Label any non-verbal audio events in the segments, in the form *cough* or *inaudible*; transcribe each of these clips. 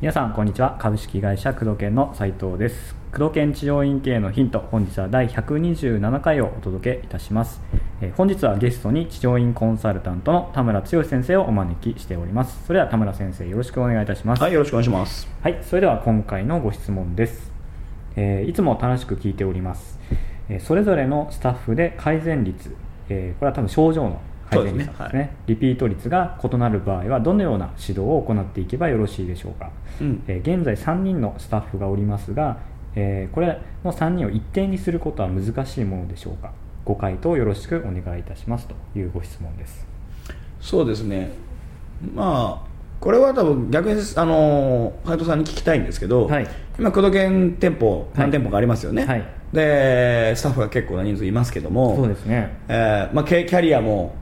皆さんこんにちは。株式会社工藤研の斉藤です。工藤研治療院系のヒント。本日は第127回をお届けいたします、えー本日はゲストに治療院コンサルタントの田村剛先生をお招きしております。それでは田村先生よろしくお願いいたします。はい、よろしくお願いします。はい、それでは今回のご質問です、えーいつも楽しく聞いております、えーそれぞれのスタッフで改善率、えーこれは多分症状の改善率ですね。ね。はリピート率が異なる場合はどのような指導を行っていけばよろしいでしょうか、うん。えー現在3人のスタッフがおりますが、えーこれの3人を一定にすることは難しいものでしょうか。ご回答よろしくお願いいたしますというご質問です。そうですね。まあ、これは多分逆に、あの、斉藤さんに聞きたいんですけど、はい。今、工藤研店舗、何店舗かありますよね。はいで、スタッフが結構な人数いますけども、そうですね。えーまあ、キャキャリアも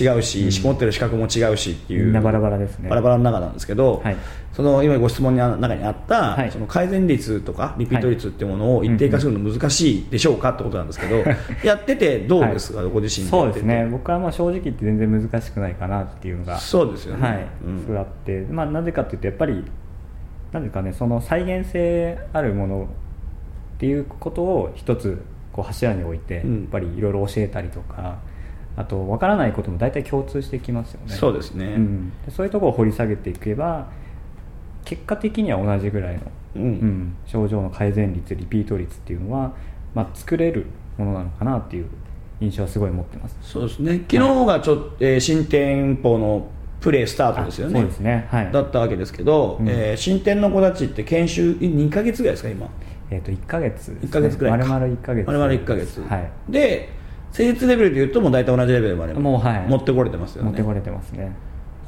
違うし、持ってる資格も違うしっていう、バラバラですね。バラバラの中なんですけど、はい。その今ご質問の中にあった、はい。その改善率とかリピート率っていうものを一定化するの難しいでしょうかってことなんですけど、*laughs* やっててどうですか、ご自身でそうですね。僕はまあ正直言って全然難しくないかなっていうのがそうですよね。はい、うん。あって、まあ、なぜかというとやっぱりなんですかねその再現性あるものっていうことを一つこう柱に置いて、うん。やっぱりいろいろ教えたりとかあと分からないことも大体共通してきますよね。そうですね。ん。でそういうところを掘り下げていけば結果的には同じぐらいの、うん。うん症状の改善率リピート率っていうのは、まあ、作れるものなのかなっていう印象はすごい持ってます。そうですね。昨日がちょっと、えー新店舗のプレースタートですよね。あそうですね。はい。だったわけですけど、うん。えー新店の子たちって研修2か月ぐらいですか今？えー、と1か月ね、1ヶ月ぐらいか。丸々1か月。丸々1か月、はい。で施術レベルでいうともう大体同じレベルまでもうはい。持ってこれてますよね。持ってこれてますね。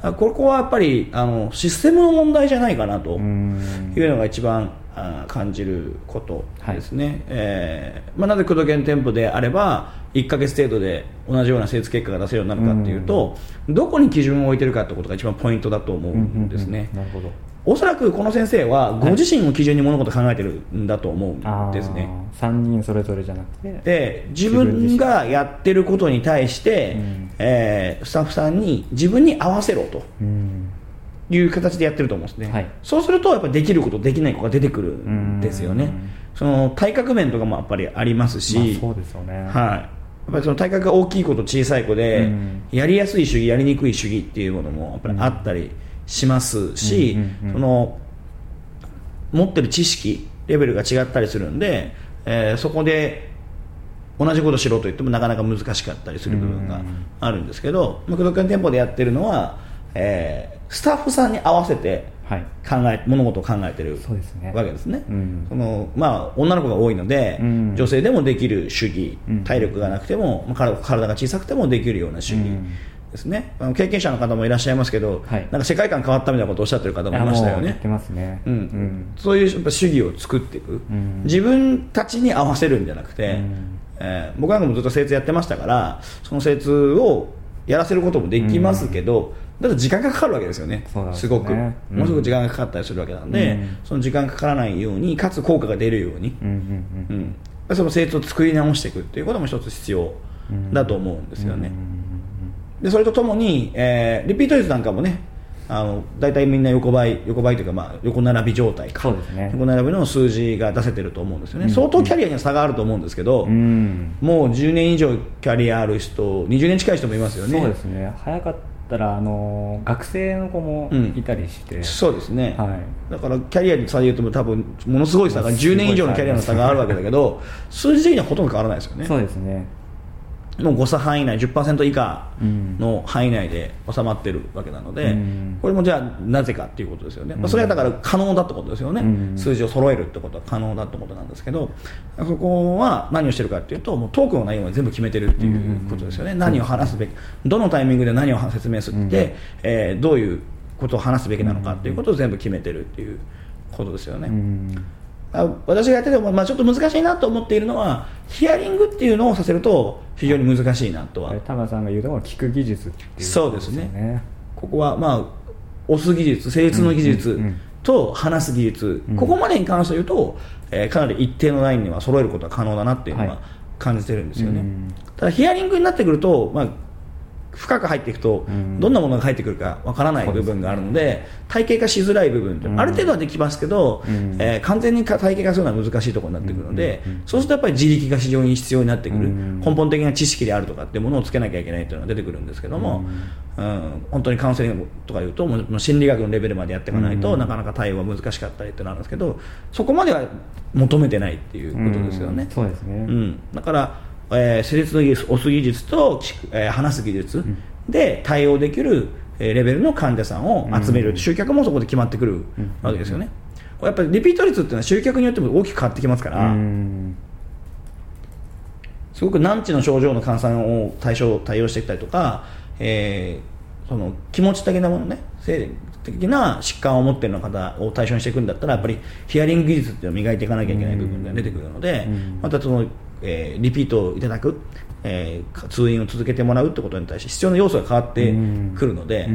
あここはやっぱりあのシステムの問題じゃないかなというのが一番あ感じることですね、えーまあ、なぜ工藤研店舗であれば1か月程度で同じような施術結果が出せるようになるかっていうと、どこに基準を置いてるかってことが一番ポイントだと思うんですね、うんうんうん。なるほどおそらくこの先生はご自身を基準に物事を考えてるんだと思うんですね、3人それぞれじゃなくて。で自分がやってることに対して、うんえースタッフさんに自分に合わせろとうん。いう形でやってると思うんですね、はい。そうするとやっぱりできることできないことが出てくるんですよね。うん。その体格面とかもやっぱりありますし、まあ、そうですよね。はい、やっぱりその体格が大きい子と小さい子で、うん。やりやすい主義やりにくい主義っていうものもやっぱりあったりしますし、その持ってる知識レベルが違ったりするんで、えーそこで同じことしろと言ってもなかなか難しかったりする部分があるんですけど、まあ、工藤研店舗でやってるのは、えースタッフさんに合わせてはい。考え物事を考えてるそうですね。わけですね、うん。そのまあ、女の子が多いので、うん。女性でもできる主義、うん。体力がなくても、まあ体体が小さくてもできるような主義。うんですね、あの経験者の方もいらっしゃいますけど、はい。なんか世界観変わったみたいなことをおっしゃってる方もいましたよね。ね。うん。うん。そういうやっぱ主義を作っていく、ん。自分たちに合わせるんじゃなくて、うん。えー僕なんかもずっと精通やってましたからその精通をやらせることもできますけど、だって時間がかかるわけですよね。ね。すごく、うん。ものすごく時間がかかったりするわけなんで、うん。その時間かからないようにかつ効果が出るように、うんうんうん。うん、その精通を作り直していくっていうことも一つ必要だと思うんですよね、でそれとともに、えーリピート率なんかもねあの大体みんな横ばい横ばいというか、まあ、横並び状態か。そうですね。横並びの数字が出せてると思うんですよね、うん。相当キャリアには差があると思うんですけど、うん。もう10年以上キャリアある人20年近い人もいますよね。そうですね。早かったらあの学生の子もいたりして、そうですね、はい。だからキャリアに差で言うと多分ものすごい差が10年以上のキャリアの差があるわけだけど *laughs* 数字的にはほとんど変わらないですよね。そうですねもう誤差範囲内10%以下うん。の範囲内で収まってるわけなので、うん。これもじゃあなぜかっていうことですよね、まうん。あ、それはだから可能だってことですよね、うん。数字を揃えるってことは可能だってことなんですけどそこは何をしてるかっていうともうトークの内容を全部決めてるっていうことですよね、うん。何を話すべきどのタイミングで何を説明するって、えーどういうことを話すべきなのかっていうことを全部決めてるっていうことですよね、私がやってても、まあ、ちょっと難しいなと思っているのはヒアリングっていうのをさせると非常に難しいなとは、田村さんが言うところの聞く技術っていうそうですね。ここはまあ押す技術成立の技術と話す技術、うん。ここまでに関して言うと、えーかなり一定のラインには揃えることは可能だなっていうのははい。感じてるんですよね、うん。ただヒアリングになってくると、まあ、深く入っていくと、どんなものが入ってくるかわからない部分があるので、体系化しづらい部分ってある程度はできますけど、えー完全に体系化するのは難しいところになってくるので、そうするとやっぱり自力が非常に必要になってくる、根本的な知識であるとかっていうものをつけなきゃいけないというのが出てくるんですけども、うん。本当にカウンセリングとかいうと、もう心理学のレベルまでやっていかないと、なかなか対応は難しかったりっていうのがあるんですけど、そこまでは求めてないっていうことですよね。うん。そうですね、うん、だから、えー施術の技術、押す技術と、えー話す技術で対応できる、えーレベルの患者さんを集める、集客もそこで決まってくるわけですよね。これやっぱりリピート率っていうのは集客によっても大きく変わってきますから、うん。すごく難治の症状の患者さんを対象対応してきたりとか、えーその気持ち的なものね、的な疾患を持っている方を対象にしていくんだったら、やっぱりヒアリング技術っていうのを磨いていかなきゃいけない部分が出てくるので、またその、えーリピートをいただく、えー通院を続けてもらうってことに対して必要な要素が変わってくるので、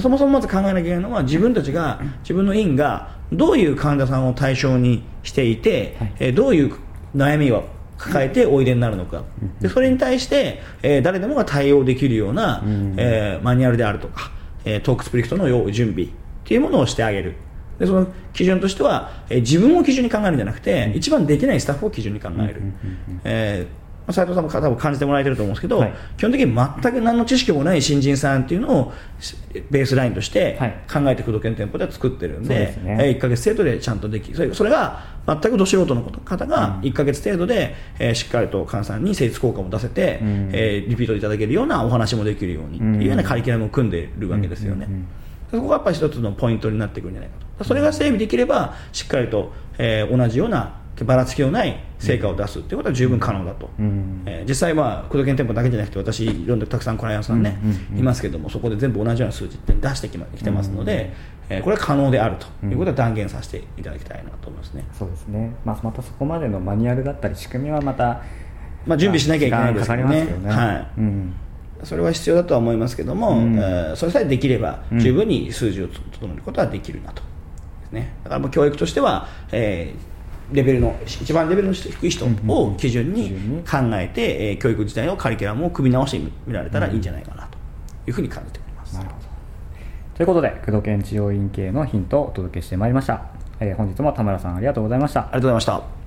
そもそもまず考えなきゃいけないのは自分たちが自分の院がどういう患者さんを対象にしていて、えーどういう悩みを抱えておいでになるのか、でそれに対して、えー誰でもが対応できるような、えーマニュアルであるとか、えートークスクリプトの用準備っていうものをしてあげる。でその基準としては、えー自分を基準に考えるんじゃなくて、一番できないスタッフを基準に考える、えーまあ斉藤さんも多分感じてもらえてると思うんですけど、はい。基本的に全く何の知識もない新人さんっていうのをベースラインとしてはい。考えて工藤研店舗では作ってるんそうで,、ですね。えー1ヶ月程度でちゃんとできそれそれが全くど素人の方が1ヶ月程度で、えーしっかりと患者さんに成立効果も出せて、ん。えーリピートいただけるようなお話もできるようにっていうようなカリキュラムを組んでるわけですよね。そこがやっぱり一つのポイントになってくるんじゃないかと。それが整備できれば、しっかりと、えー同じようなばらつきのない成果を出すっていうことは十分可能だと。ん。えー実際、まあ、工藤研店舗だけじゃなくて、私、いろんなたくさんクライアントさんね、いますけども、そこで全部同じような数字って出してきまきてますので、えーこれは可能であるということは断言させていただきたいなと思いますね。そうですね、まあ、またそこまでのマニュアルだったり仕組みはまた、まあ準備しなきゃいけないですけどねね。はい。うん。それは必要だとは思いますけども、うん。えーそれさえできれば十分に数字を整えることはできるなと、ですね、だからもう教育としては、えーレベルの一番レベルの低い人を基準に考えて、えー教育自体のカリキュラムを組み直してみられたらいいんじゃないかなというふうに感じております。なるほど。ということで工藤研治療院系のヒントをお届けしてまいりました、えー本日も田村さんありがとうございました。ありがとうございました